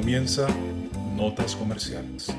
comienza Notas Comerciales.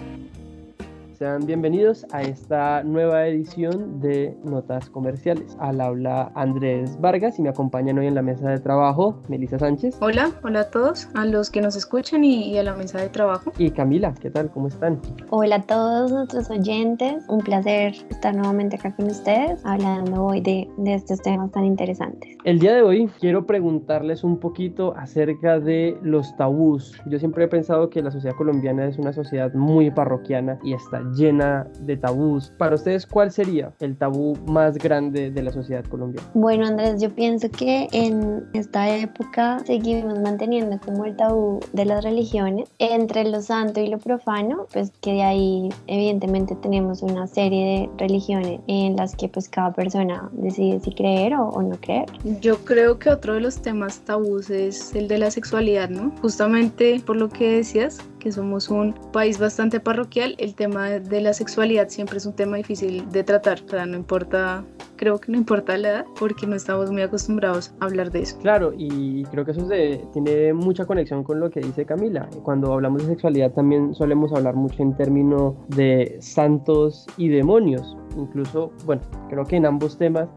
Sean bienvenidos a esta nueva edición de Notas Comerciales. Al habla Andrés Vargas y me acompañan hoy en la mesa de trabajo Melissa Sánchez. Hola, hola a todos, a los que nos escuchan y, a la mesa de trabajo. Y Camila, ¿qué tal? ¿Cómo están? Hola a todos nuestros oyentes, un placer estar nuevamente acá con ustedes hablando hoy de, de estos temas tan interesantes. El día de hoy quiero preguntarles un poquito acerca de los tabús. Yo siempre he pensado que la sociedad colombiana es una sociedad muy parroquiana y está llena de tabús. Para ustedes, ¿cuál sería el tabú más grande de la sociedad colombiana? Bueno, Andrés, yo pienso que en esta época seguimos manteniendo como el tabú de las religiones entre lo santo y lo profano, pues que de ahí evidentemente tenemos una serie de religiones en las que pues cada persona decide si creer o, o no creer. Yo creo que otro de los temas tabús es el de la sexualidad, ¿no? Justamente por lo que decías, que somos un país bastante parroquial, el tema de la sexualidad siempre es un tema difícil de tratar, o sea, no importa, creo que no importa la edad, porque no estamos muy acostumbrados a hablar de eso. Claro, y creo que eso tiene mucha conexión con lo que dice Camila. Cuando hablamos de sexualidad también solemos hablar mucho en términos de santos y demonios. Incluso, bueno, creo que en ambos temas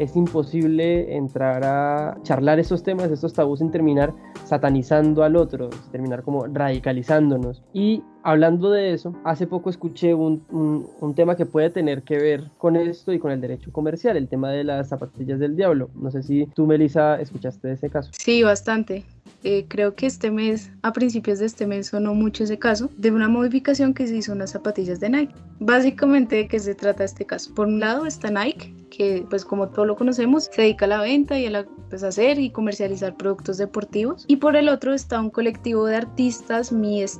es imposible entrar a charlar estos temas, estos tabús sin terminar satanizando al otro, terminar como radicalizándonos. Y hablando de eso, hace poco escuché un, un, tema que puede tener que ver con esto y con el derecho comercial, el tema de las zapatillas del diablo. No sé si tú, Melissa, escuchaste ese caso. Sí, bastante. Eh, creo que este mes, a principios de este mes, sonó mucho ese caso de una modificación que se hizo en las zapatillas de Nike. Básicamente, ¿de qué se trata este caso? Por un lado está Nike, que pues como todos lo conocemos, se dedica a la venta y a la, pues, hacer y comercializar productos deportivos. Y por el otro está un colectivo de artistas,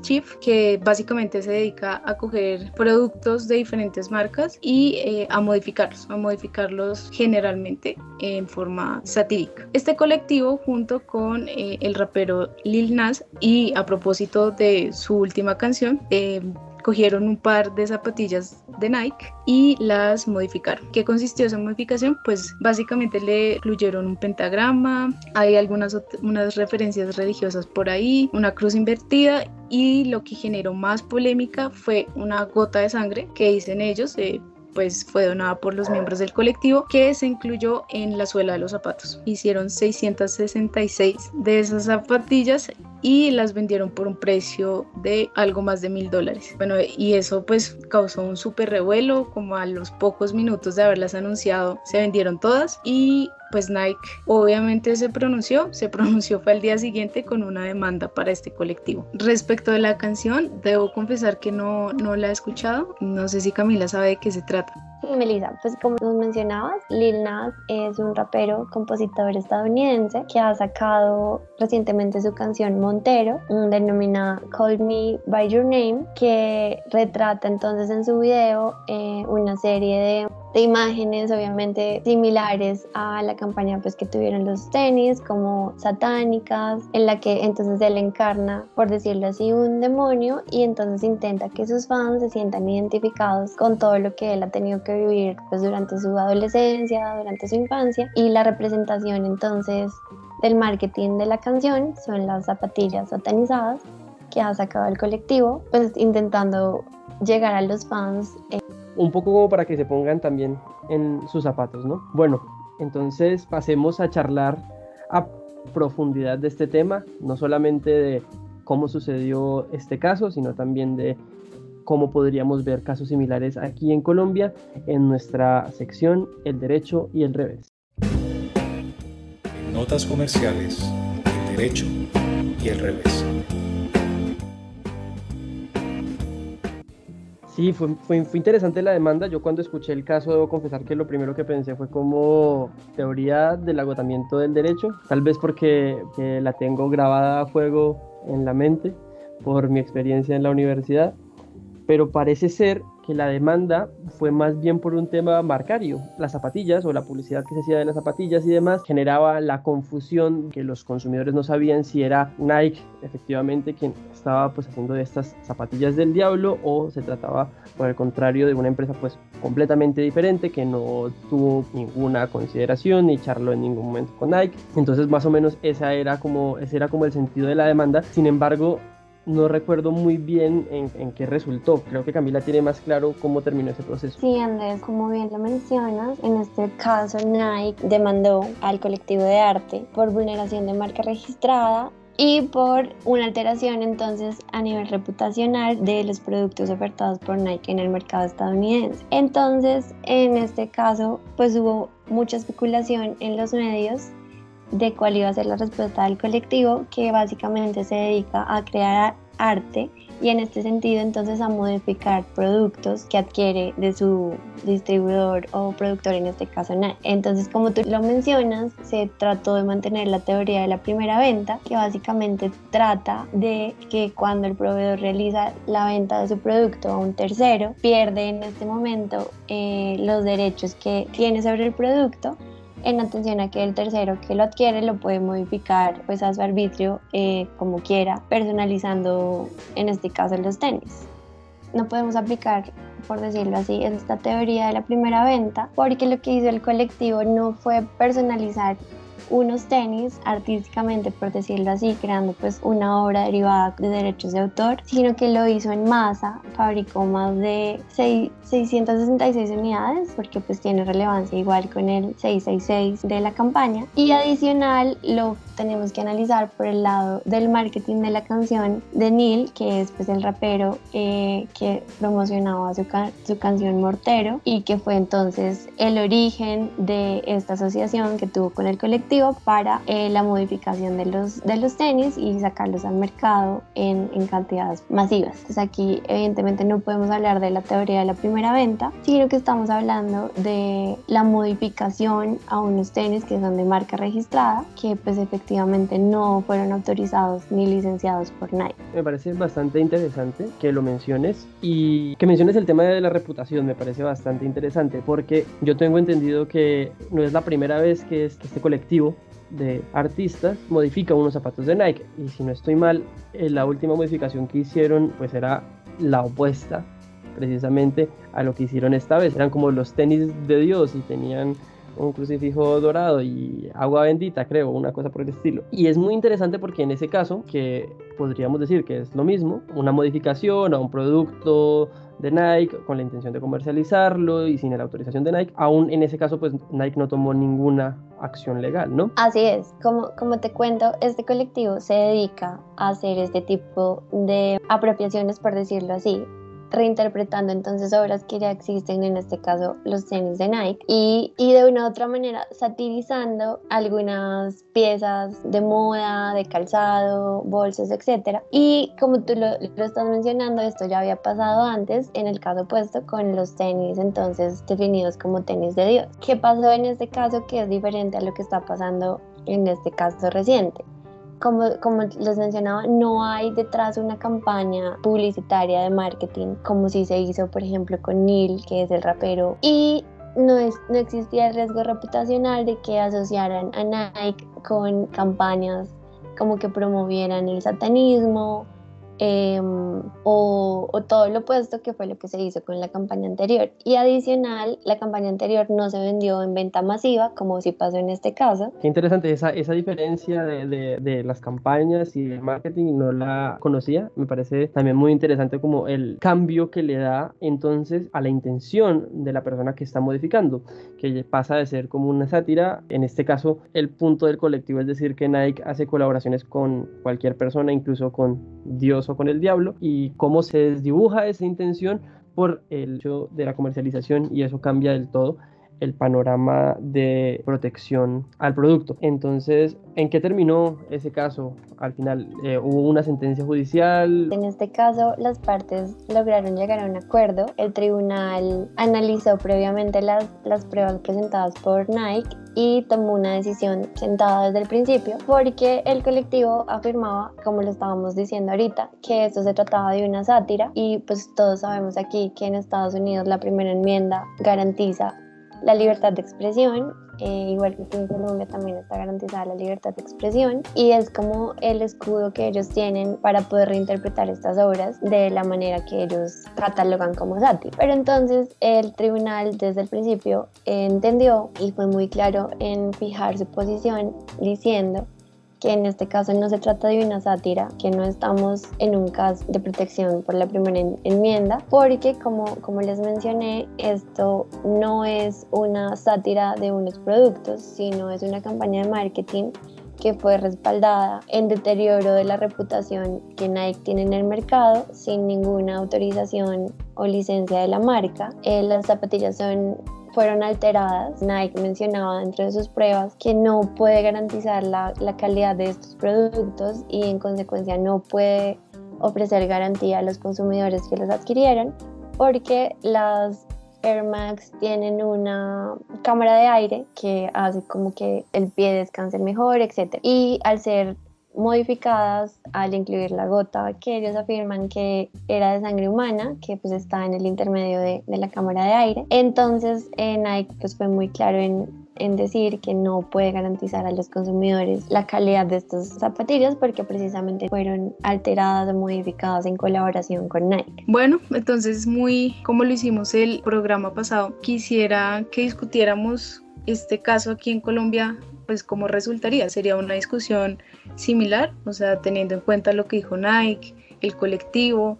Chief, que básicamente se dedica a coger productos de diferentes marcas y eh, a modificarlos, a modificarlos generalmente en forma satírica. Este colectivo junto con eh, el rapero Lil Nas y a propósito de su última canción, eh, cogieron un par de zapatillas de Nike y las modificaron. ¿Qué consistió esa modificación? Pues básicamente le incluyeron un pentagrama, hay algunas unas referencias religiosas por ahí, una cruz invertida y lo que generó más polémica fue una gota de sangre que dicen ellos, eh, pues fue donada por los miembros del colectivo que se incluyó en la suela de los zapatos. Hicieron 666 de esas zapatillas y las vendieron por un precio de algo más de mil dólares. Bueno, y eso pues causó un súper revuelo, como a los pocos minutos de haberlas anunciado se vendieron todas y pues Nike obviamente se pronunció, se pronunció fue al día siguiente con una demanda para este colectivo. Respecto de la canción, debo confesar que no, no la he escuchado, no sé si Camila sabe de qué se trata. Melissa, pues como nos mencionabas, Lil Nas es un rapero, compositor estadounidense que ha sacado recientemente su canción Montero, denominada Call Me By Your Name, que retrata entonces en su video eh, una serie de de imágenes obviamente similares a la campaña pues que tuvieron los tenis como satánicas en la que entonces él encarna por decirlo así un demonio y entonces intenta que sus fans se sientan identificados con todo lo que él ha tenido que vivir pues durante su adolescencia, durante su infancia y la representación entonces del marketing de la canción son las zapatillas satanizadas que ha sacado el colectivo pues intentando llegar a los fans un poco como para que se pongan también en sus zapatos, ¿no? Bueno, entonces pasemos a charlar a profundidad de este tema, no solamente de cómo sucedió este caso, sino también de cómo podríamos ver casos similares aquí en Colombia en nuestra sección El Derecho y el Revés. Notas comerciales, el Derecho y el Revés. Sí, fue, fue, interesante la demanda. Yo cuando escuché el caso debo confesar que lo primero que pensé fue como teoría del agotamiento del derecho, tal vez porque la tengo grabada a fuego en la mente por mi experiencia en la universidad, pero parece ser que la demanda fue más bien por un tema marcario. Las zapatillas o la publicidad que se hacía de las zapatillas y demás generaba la confusión que los consumidores no sabían si era Nike efectivamente quien estaba pues haciendo de estas zapatillas del diablo o se trataba por el contrario de una empresa pues completamente diferente que no tuvo ninguna consideración ni charló en ningún momento con Nike. Entonces más o menos esa era como ese era como el sentido de la demanda. Sin embargo, no recuerdo muy bien en, en, qué resultó. Creo que Camila tiene más claro cómo terminó ese proceso. Sí, Andrés, como bien lo mencionas, en este caso Nike demandó al colectivo de arte por vulneración de marca registrada y por una alteración entonces a nivel reputacional de los productos ofertados por Nike en el mercado estadounidense. Entonces, en este caso, pues hubo mucha especulación en los medios de cuál iba a ser la respuesta del colectivo que básicamente se dedica a crear arte y en este sentido entonces a modificar productos que adquiere de su distribuidor o productor, en este caso Nike. Entonces como tú lo mencionas, se trató de mantener la teoría de la primera venta, que básicamente trata de que cuando el proveedor realiza la venta de su producto a un tercero, pierde en este momento eh, los derechos que tiene sobre el producto en atención a que el tercero que lo adquiere lo puede modificar pues a su arbitrio eh, como quiera, personalizando en este caso los tenis. No podemos aplicar, por decirlo así, esta teoría de la primera venta, porque lo que hizo el colectivo no fue personalizar unos tenis artísticamente, por decirlo así, creando pues una obra derivada de derechos de autor, sino que lo hizo en masa, fabricó más de 666 unidades, porque pues tiene relevancia igual con el 666 de la campaña, y adicional lo tenemos que analizar por el lado del marketing de la canción de Neil, que es pues el rapero eh, que promocionaba su, su canción Mortero y que fue entonces el origen de esta asociación que tuvo con el colectivo para eh, la modificación de los, de los tenis y sacarlos al mercado en, en cantidades masivas. Entonces aquí evidentemente no podemos hablar de la teoría de la primera venta, sino que estamos hablando de la modificación a unos tenis que son de marca registrada, que pues efectivamente no fueron autorizados ni licenciados por Nike. Me parece bastante interesante que lo menciones y que menciones el tema de la reputación, me parece bastante interesante porque yo tengo entendido que no es la primera vez que, este colectivo de artistas modifica unos zapatos de Nike y si no estoy mal, eh, la última modificación que hicieron pues era la opuesta precisamente a lo que hicieron esta vez. Eran como los tenis de Dios y tenían un crucifijo dorado y agua bendita, creo, una cosa por el estilo. Y es muy interesante porque en ese caso, que podríamos decir que es lo mismo, una modificación a un producto de Nike con la intención de comercializarlo y sin la autorización de Nike, aún en ese caso pues Nike no tomó ninguna acción legal, ¿no? Así es, como, como te cuento, este colectivo se dedica a hacer este tipo de apropiaciones, por decirlo así, reinterpretando entonces obras que ya existen, en este caso los tenis de Nike, y, y de una u otra manera satirizando algunas piezas de moda, de calzado, bolsos, etc. Y como tú lo, lo estás mencionando, esto ya había pasado antes, en el caso opuesto con los tenis entonces definidos como tenis de Dios. ¿Qué pasó en este caso que es diferente a lo que está pasando en este caso reciente? Como, como les mencionaba, no hay detrás una campaña publicitaria de marketing como si se hizo, por ejemplo, con Neil, que es el rapero. Y no, es, no existía el riesgo reputacional de que asociaran a Nike con campañas como que promovieran el satanismo Em, o, todo lo opuesto que fue lo que se hizo con la campaña anterior. Y adicional, la campaña anterior no se vendió en venta masiva, como si pasó en este caso. Qué interesante esa, esa diferencia de, de, de las campañas y el marketing, no la conocía. Me parece también muy interesante como el cambio que le da entonces a la intención de la persona que está modificando, que pasa de ser como una sátira, en este caso el punto del colectivo es decir que Nike hace colaboraciones con cualquier persona, incluso con Dios con el diablo y cómo se desdibuja esa intención por el hecho de la comercialización y eso cambia del todo el panorama de protección al producto. Entonces, ¿en qué terminó ese caso? Al final, eh, ¿hubo una sentencia judicial? En este caso, las partes lograron llegar a un acuerdo. El tribunal analizó previamente las, las pruebas presentadas por Nike y tomó una decisión sentada desde el principio porque el colectivo afirmaba, como lo estábamos diciendo ahorita, que esto se trataba de una sátira y pues todos sabemos aquí que en Estados Unidos la primera enmienda garantiza la libertad de expresión, eh, igual que en Colombia también está garantizada la libertad de expresión y es como el escudo que ellos tienen para poder reinterpretar estas obras de la manera que ellos catalogan como sátira. Pero entonces el tribunal desde el principio entendió y fue muy claro en fijar su posición diciendo que en este caso no se trata de una sátira, que no estamos en un caso de protección por la primera enmienda, porque como, como les mencioné, esto no es una sátira de unos productos, sino es una campaña de marketing que fue respaldada en deterioro de la reputación que Nike tiene en el mercado sin ninguna autorización o licencia de la marca. Eh, las zapatillas son fueron alteradas. Nike mencionaba dentro de sus pruebas que no puede garantizar la, la calidad de estos productos y en consecuencia no puede ofrecer garantía a los consumidores que los adquirieron porque las Air Max tienen una cámara de aire que hace como que el pie descanse mejor, etc. Y al ser modificadas al incluir la gota que ellos afirman que era de sangre humana, que pues está en el intermedio de, de la cámara de aire. Entonces Nike pues fue muy claro en en decir que no puede garantizar a los consumidores la calidad de estos zapatillas porque precisamente fueron alteradas o modificadas en colaboración con Nike. Bueno, entonces muy como lo hicimos el programa pasado, quisiera que discutiéramos este caso aquí en Colombia pues cómo resultaría. Sería una discusión similar, o sea, teniendo en cuenta lo que dijo Nike, el colectivo,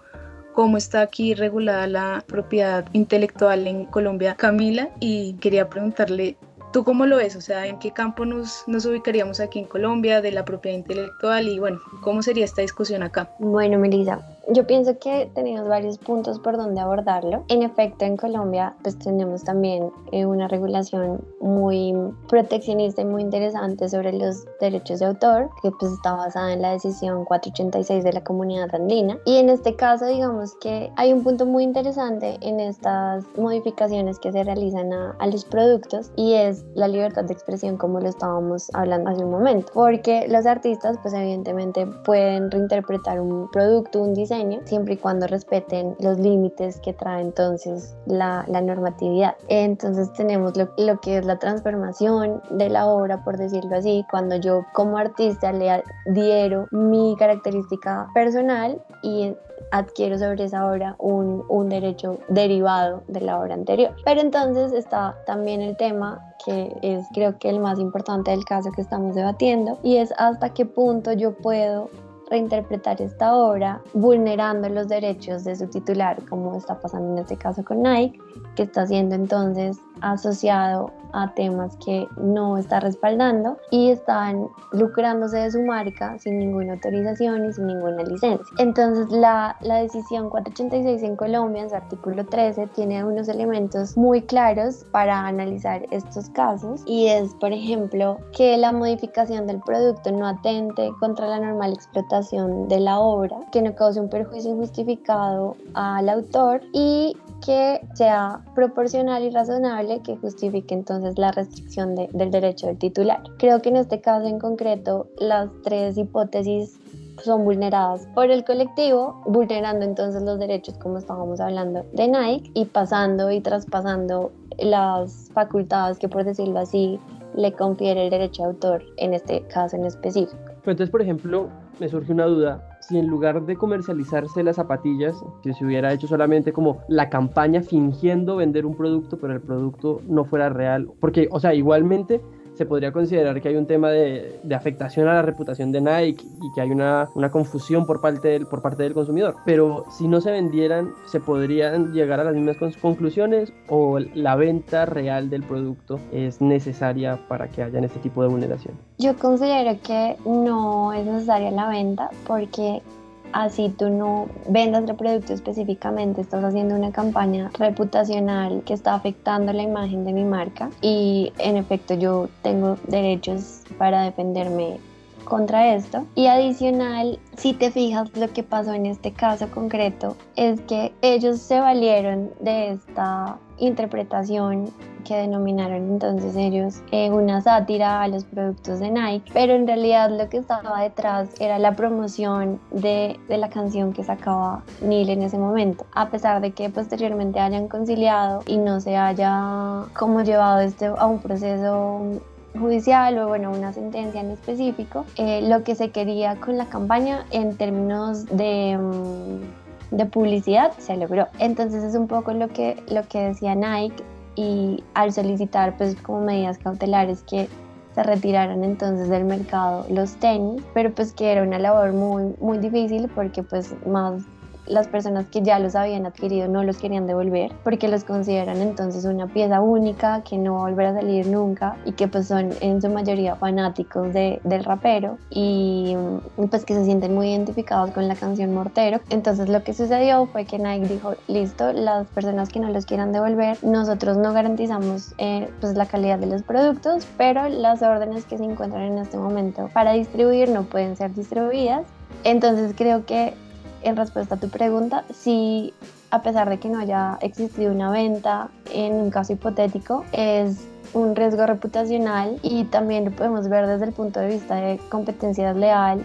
cómo está aquí regulada la propiedad intelectual en Colombia. Camila, y quería preguntarle ¿Tú cómo lo ves? O sea, ¿en qué campo nos, nos ubicaríamos aquí en Colombia de la propiedad intelectual? Y bueno, ¿cómo sería esta discusión acá? Bueno, Melissa, yo pienso que tenemos varios puntos por donde abordarlo. En efecto, en Colombia pues tenemos también eh, una regulación muy proteccionista y muy interesante sobre los derechos de autor, que pues está basada en la decisión 486 de la comunidad andina. Y en este caso, digamos que hay un punto muy interesante en estas modificaciones que se realizan a, a los productos y es la libertad de expresión como lo estábamos hablando hace un momento. Porque los artistas pues evidentemente pueden reinterpretar un producto, un diseño, siempre y cuando respeten los límites que trae entonces la, la normatividad. Entonces tenemos lo, lo, que es la transformación de la obra, por decirlo así, cuando yo como artista le adhiero mi característica personal y adquiero sobre esa obra un, un derecho derivado de la obra anterior. Pero entonces está también el tema que es creo que el más importante del caso que estamos debatiendo y es hasta qué punto yo puedo reinterpretar esta obra vulnerando los derechos de su titular, como está pasando en este caso con Nike, que está siendo entonces asociado a temas que no está respaldando y están lucrándose de su marca sin ninguna autorización y sin ninguna licencia. Entonces la, la decisión 486 en Colombia, en su artículo 13, tiene unos elementos muy claros para analizar estos casos y es, por ejemplo, que la modificación del producto no atente contra la normal explotación de la obra, que no cause un perjuicio injustificado al autor y que sea proporcional y razonable que justifique entonces la restricción del derecho del titular. Creo que en este caso en concreto las tres hipótesis son vulneradas por el colectivo, vulnerando entonces los derechos como estábamos hablando de Nike y pasando y traspasando las facultades que por decirlo así le confiere el derecho de autor en este caso en específico. Entonces, por ejemplo, me surge una duda si en lugar de comercializarse las zapatillas, si se hubiera hecho solamente como la campaña fingiendo vender un producto, pero el producto no fuera real, porque, o sea, igualmente se podría considerar que hay un tema de, afectación a la reputación de Nike y que hay una, una confusión por parte, del, por parte del consumidor. Pero si no se vendieran, ¿se podrían llegar a las mismas conclusiones o la venta real del producto es necesaria para que haya este tipo de vulneración? Yo considero que no es necesaria la venta porque así tú no vendas el producto específicamente, estás haciendo una campaña reputacional que está afectando la imagen de mi marca y en efecto yo tengo derechos para defenderme contra esto. Y adicional, si te fijas, lo que pasó en este caso concreto es que ellos se valieron de esta interpretación que denominaron entonces ellos eh, una sátira a los productos de Nike, pero en realidad lo que estaba detrás era la promoción de, de la canción que sacaba Neil en ese momento, a pesar de que posteriormente hayan conciliado y no se haya como llevado este a un proceso judicial o bueno una sentencia en específico eh, lo que se quería con la campaña en términos de mm, de publicidad se logró. Entonces es un poco lo que lo que decía Nike y al solicitar pues como medidas cautelares que se retiraran entonces del mercado los tenis, pero pues que era una labor muy, muy difícil porque pues más las personas que ya los habían adquirido no los querían devolver porque los consideran entonces una pieza única que no va a volver a salir nunca y que pues son en su mayoría fanáticos de, del rapero y pues que se sienten muy identificados con la canción Mortero. Entonces lo que sucedió fue que Nike dijo, listo, las personas que no los quieran devolver, nosotros no garantizamos eh, pues la calidad de los productos, pero las órdenes que se encuentran en este momento para distribuir no pueden ser distribuidas. Entonces creo que en respuesta a tu pregunta, si a pesar de que no haya existido una venta en un caso hipotético, es un riesgo reputacional y también lo podemos ver desde el punto de vista de competencia leal,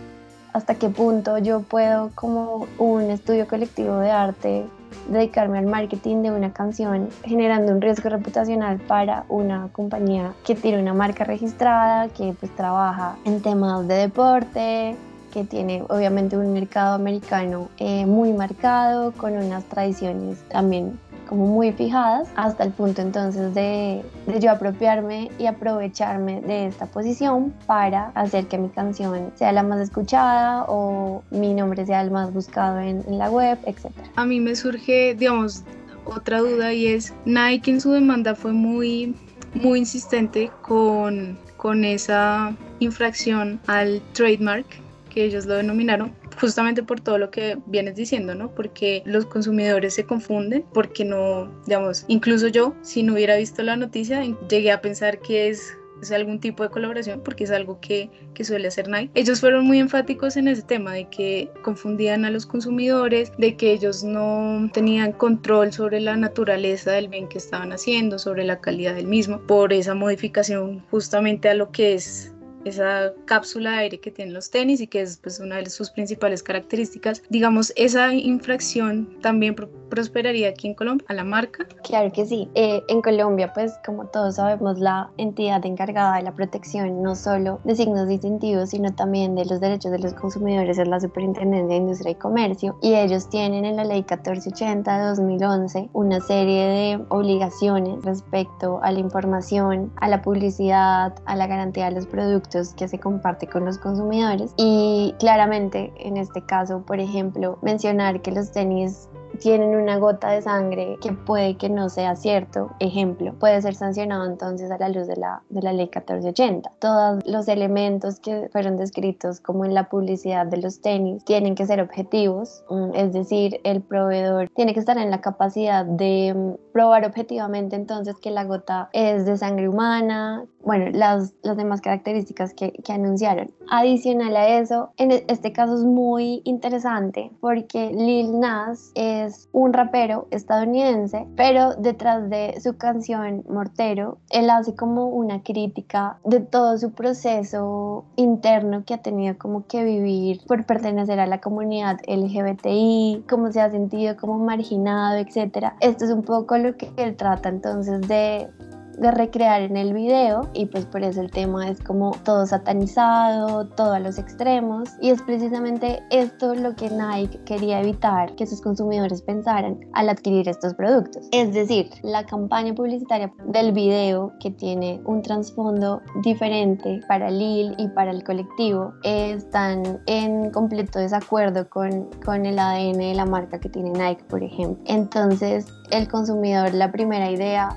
hasta qué punto yo puedo como un estudio colectivo de arte dedicarme al marketing de una canción generando un riesgo reputacional para una compañía que tiene una marca registrada, que pues trabaja en temas de deporte, que tiene obviamente un mercado americano eh, muy marcado, con unas tradiciones también como muy fijadas, hasta el punto entonces de, de, yo apropiarme y aprovecharme de esta posición para hacer que mi canción sea la más escuchada o mi nombre sea el más buscado en, en la web, etc. A mí me surge, digamos, otra duda y es, Nike en su demanda fue muy, muy insistente con, con esa infracción al trademark que ellos lo denominaron justamente por todo lo que vienes diciendo, ¿no? Porque los consumidores se confunden, porque no, digamos, incluso yo, si no hubiera visto la noticia, llegué a pensar que es es algún tipo de colaboración porque es algo que, que, suele hacer Nike. Ellos fueron muy enfáticos en ese tema de que confundían a los consumidores, de que ellos no tenían control sobre la naturaleza del bien que estaban haciendo, sobre la calidad del mismo, por esa modificación justamente a lo que es esa cápsula de aire que tienen los tenis y que es pues, una de sus principales características. Digamos, esa infracción también prosperaría aquí en Colombia a la marca. Claro que sí. Eh, en Colombia, pues como todos sabemos, la entidad encargada de la protección no solo de signos distintivos, sino también de los derechos de los consumidores es la Superintendencia de Industria y Comercio y ellos tienen en la ley 1480 de 2011 una serie de obligaciones respecto a la información, a la publicidad, a la garantía de los productos que se comparte con los consumidores y claramente en este caso, por ejemplo, mencionar que los tenis tienen una gota de sangre que puede que no sea cierto, ejemplo, puede ser sancionado entonces a la luz de la, de la ley 1480. Todos los elementos que fueron descritos como en la publicidad de los tenis tienen que ser objetivos, mm, es decir, el proveedor tiene que estar en la capacidad de mm, probar objetivamente entonces que la gota es de sangre humana, bueno, las, las demás características que, que anunciaron. Adicional a eso, en e, este caso es muy interesante porque Lil Nas es un rapero estadounidense, pero detrás de su canción Mortero, él hace como una crítica de todo su proceso interno que ha tenido como que vivir por pertenecer a la comunidad LGBTI, cómo se ha sentido como marginado, etc. Esto es un poco lo que él trata entonces de de recrear en el video y pues por eso el tema es como todo satanizado, todo a los extremos y es precisamente esto lo que Nike quería evitar que sus consumidores pensaran al adquirir estos productos. Es decir, la campaña publicitaria del video que tiene un trasfondo diferente para Lil y para el colectivo están en completo desacuerdo con, con el ADN de la marca que tiene Nike, por ejemplo. Entonces, el consumidor, la primera idea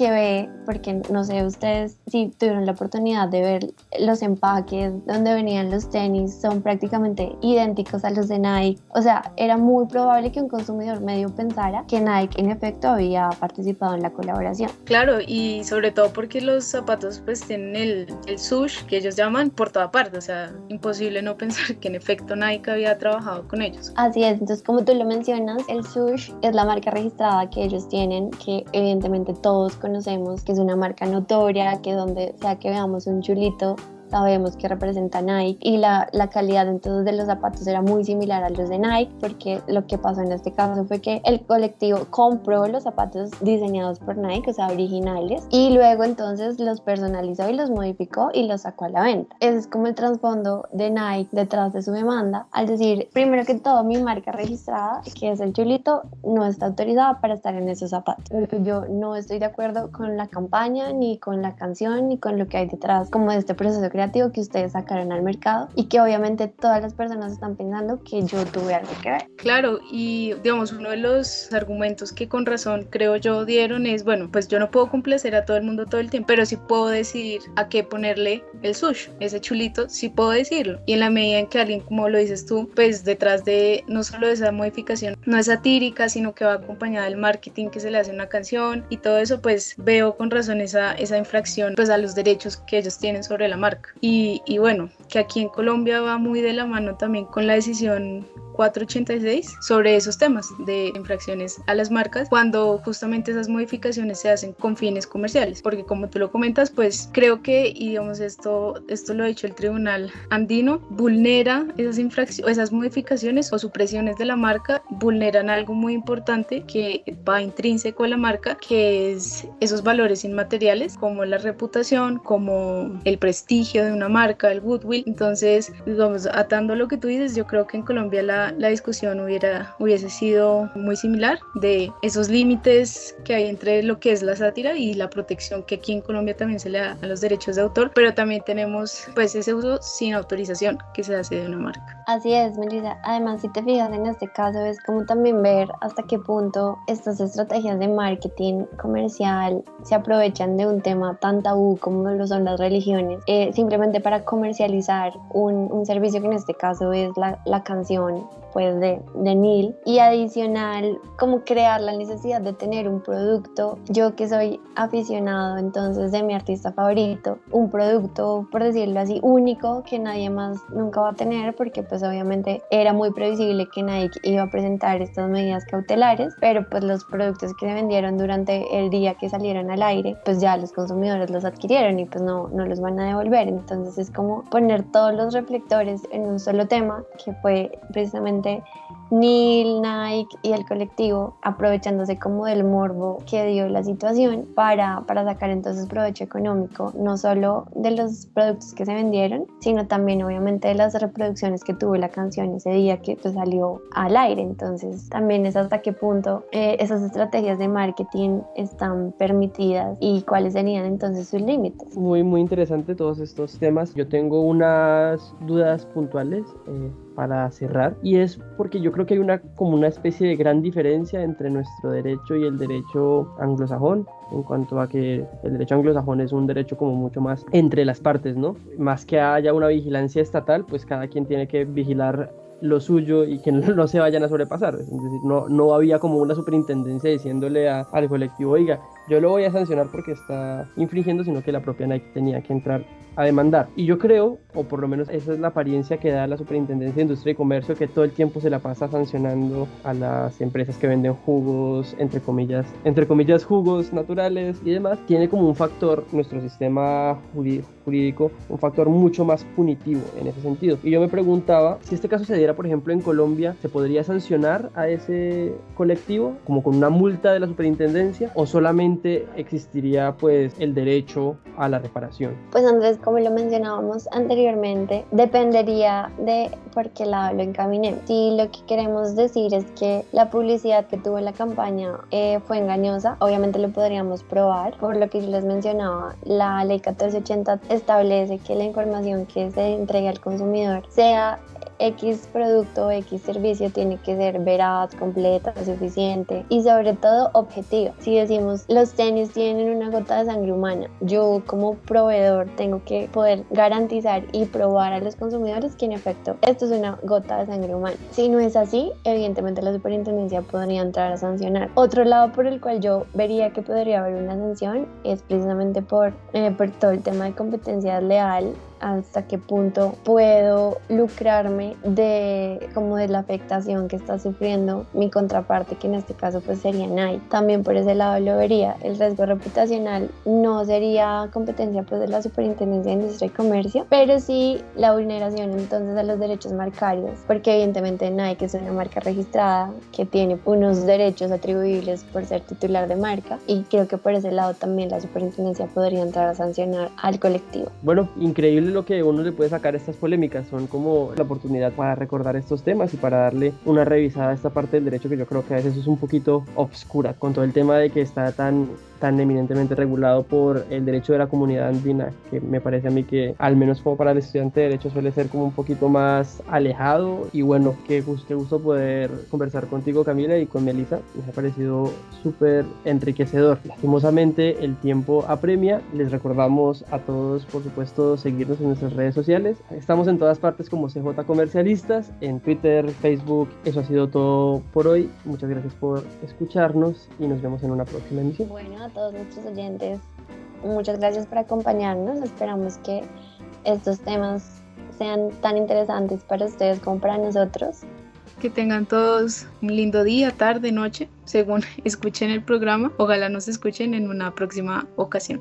que ve, porque no sé ustedes si tuvieron la oportunidad de ver los empaques donde venían los tenis, son prácticamente idénticos a los de Nike. O sea, era muy probable que un consumidor medio pensara que Nike en efecto había participado en la colaboración. Claro, y sobre todo porque los zapatos pues tienen el, el sush que ellos llaman por toda parte, o sea, imposible no pensar que en efecto Nike había trabajado con ellos. Así es, entonces como tú lo mencionas, el sush es la marca registrada que ellos tienen, que evidentemente todos conocemos, que es una marca notoria, que donde sea que veamos un chulito sabemos que representa Nike y la, la calidad entonces de los zapatos era muy similar a los de Nike porque lo que pasó en este caso fue que el colectivo compró los zapatos diseñados por Nike, o sea, originales, y luego entonces los personalizó y los modificó y los sacó a la venta. Ese es como el trasfondo de Nike detrás de su demanda, al decir, primero que todo, mi marca registrada, que es el chulito, no está autorizada para estar en esos zapatos. Yo no estoy de acuerdo con la campaña, ni con la canción, ni con lo que hay detrás, como de este proceso creativo que ustedes sacaron al mercado y que obviamente todas las personas están pensando que yo tuve algo que ver. Claro, y digamos, uno de los argumentos que con razón creo yo dieron es, bueno, pues yo no puedo complacer a todo el mundo todo el tiempo, pero sí puedo decidir a qué ponerle el sush, ese chulito, sí puedo decirlo. Y en la medida en que alguien, como lo dices tú, pues detrás de no solo de esa modificación, no es satírica, sino que va acompañada del marketing que se le hace a una canción y todo eso, pues veo con razón esa, esa infracción pues a los derechos que ellos tienen sobre la marca. Y, y bueno, que aquí en Colombia va muy de la mano también con la decisión 486 sobre esos temas de infracciones a las marcas cuando justamente esas modificaciones se hacen con fines comerciales. Porque como tú lo comentas pues creo que y digamos esto esto lo ha dicho el tribunal andino vulnera esas infracciones esas modificaciones o supresiones de la marca vulneran algo muy importante que va intrínseco a la marca que es esos valores inmateriales como la reputación como el prestigio de una marca el goodwill. Entonces digamos atando lo que tú dices yo creo que en Colombia la la, discusión hubiera, hubiese sido muy similar de esos límites que hay entre lo que es la sátira y la protección que aquí en Colombia también se le da a los derechos de autor, pero también tenemos pues ese uso sin autorización que se hace de una marca. Así es, Melissa. Además, si te fijas en este caso, es como también ver hasta qué punto estas estrategias de marketing comercial se aprovechan de un tema tan tabú como lo son las religiones, eh, simplemente para comercializar un, un, servicio que en este caso es la, la canción Thank you. Pues de, de Neil y adicional como crear la necesidad de tener un producto. Yo que soy aficionado entonces de mi artista favorito un producto por decirlo así único que nadie más nunca va a tener porque pues obviamente era muy previsible que Nike iba a presentar estas medidas cautelares. Pero pues los productos que se vendieron durante el día que salieron al aire pues ya los consumidores los adquirieron y pues no, no los van a devolver. Entonces es como poner todos los reflectores en un solo tema que fue precisamente で Neil, Nike y el colectivo aprovechándose como del morbo que dio la situación para, para sacar entonces provecho económico, no solo de los productos que se vendieron, sino también obviamente de las reproducciones que tuvo la canción ese día que pues, salió al aire. Entonces también es hasta qué punto eh, esas estrategias de marketing están permitidas y cuáles serían entonces sus límites. Muy, muy interesante todos estos temas. Yo tengo unas dudas puntuales. Eh para cerrar y es porque yo creo que hay una como una especie de gran diferencia entre nuestro derecho y el derecho anglosajón en cuanto a que el derecho anglosajón es un derecho como mucho más entre las partes, ¿no? Más que haya una vigilancia estatal, pues cada quien tiene que vigilar lo suyo y que no, se vayan a sobrepasar. Es decir, no, no había como una superintendencia diciéndole al colectivo, oiga, yo lo voy a sancionar porque está infringiendo, sino que la propia Nike tenía que entrar a demandar. Y yo creo, o por lo menos esa es la apariencia que da la Superintendencia de Industria y Comercio, que todo el tiempo se la pasa sancionando a las empresas que venden jugos, entre comillas, entre comillas jugos naturales y demás, tiene como un factor, nuestro sistema jurídico, un factor mucho más punitivo en ese sentido. Y yo me preguntaba, si este caso se diera, por ejemplo, en Colombia, ¿se podría sancionar a ese colectivo como con una multa de la Superintendencia o solamente existiría pues el derecho a la reparación? Pues Andrés, como lo mencionábamos anteriormente, dependería de por qué lado lo encaminemos. Si lo que queremos decir es que la publicidad que tuvo la campaña eh, fue engañosa, obviamente lo podríamos probar. Por lo que yo les mencionaba, la ley 1480 establece que la información que se entregue al consumidor sea X producto, X servicio tiene que ser veraz, completa, suficiente y sobre todo objetivo. Si decimos los tenis tienen una gota de sangre humana, yo como proveedor tengo que poder garantizar y probar a los consumidores que en efecto esto es una gota de sangre humana. Si no es así, evidentemente la superintendencia podría entrar a sancionar. Otro lado por el cual yo vería que podría haber una sanción es precisamente por, eh, por todo el tema de competencia leal hasta qué punto puedo lucrarme de como de la afectación que está sufriendo mi contraparte, que en este caso pues sería Nike. También por ese lado lo vería. El riesgo reputacional no sería competencia pues de la Superintendencia de Industria y Comercio, pero sí la vulneración entonces a los derechos marcarios, porque evidentemente Nike es una marca registrada que tiene unos derechos atribuibles por ser titular de marca y creo que por ese lado también la Superintendencia podría entrar a sancionar al colectivo. Bueno, increíble lo que uno le puede sacar a estas polémicas, son como la oportunidad para recordar estos temas y para darle una revisada a esta parte del derecho que yo creo que a veces es un poquito obscura con todo el tema de que está tan tan eminentemente regulado por el derecho de la comunidad andina, que me parece a mí que al menos como para el estudiante de derecho suele ser como un poquito más alejado. Y bueno, qué gusto, gusto poder conversar contigo Camila y con Melissa, me ha parecido súper enriquecedor. Lastimosamente el tiempo apremia, les recordamos a todos por supuesto seguirnos en nuestras redes sociales, estamos en todas partes como CJ Comercialistas, en Twitter, Facebook, eso ha sido todo por hoy, muchas gracias por escucharnos y nos vemos en una próxima emisión. Todos nuestros oyentes. Muchas gracias por acompañarnos. Esperamos que estos temas sean tan interesantes para ustedes como para nosotros. Que tengan todos un lindo día, tarde, noche, según escuchen el programa. Ojalá nos escuchen en una próxima ocasión.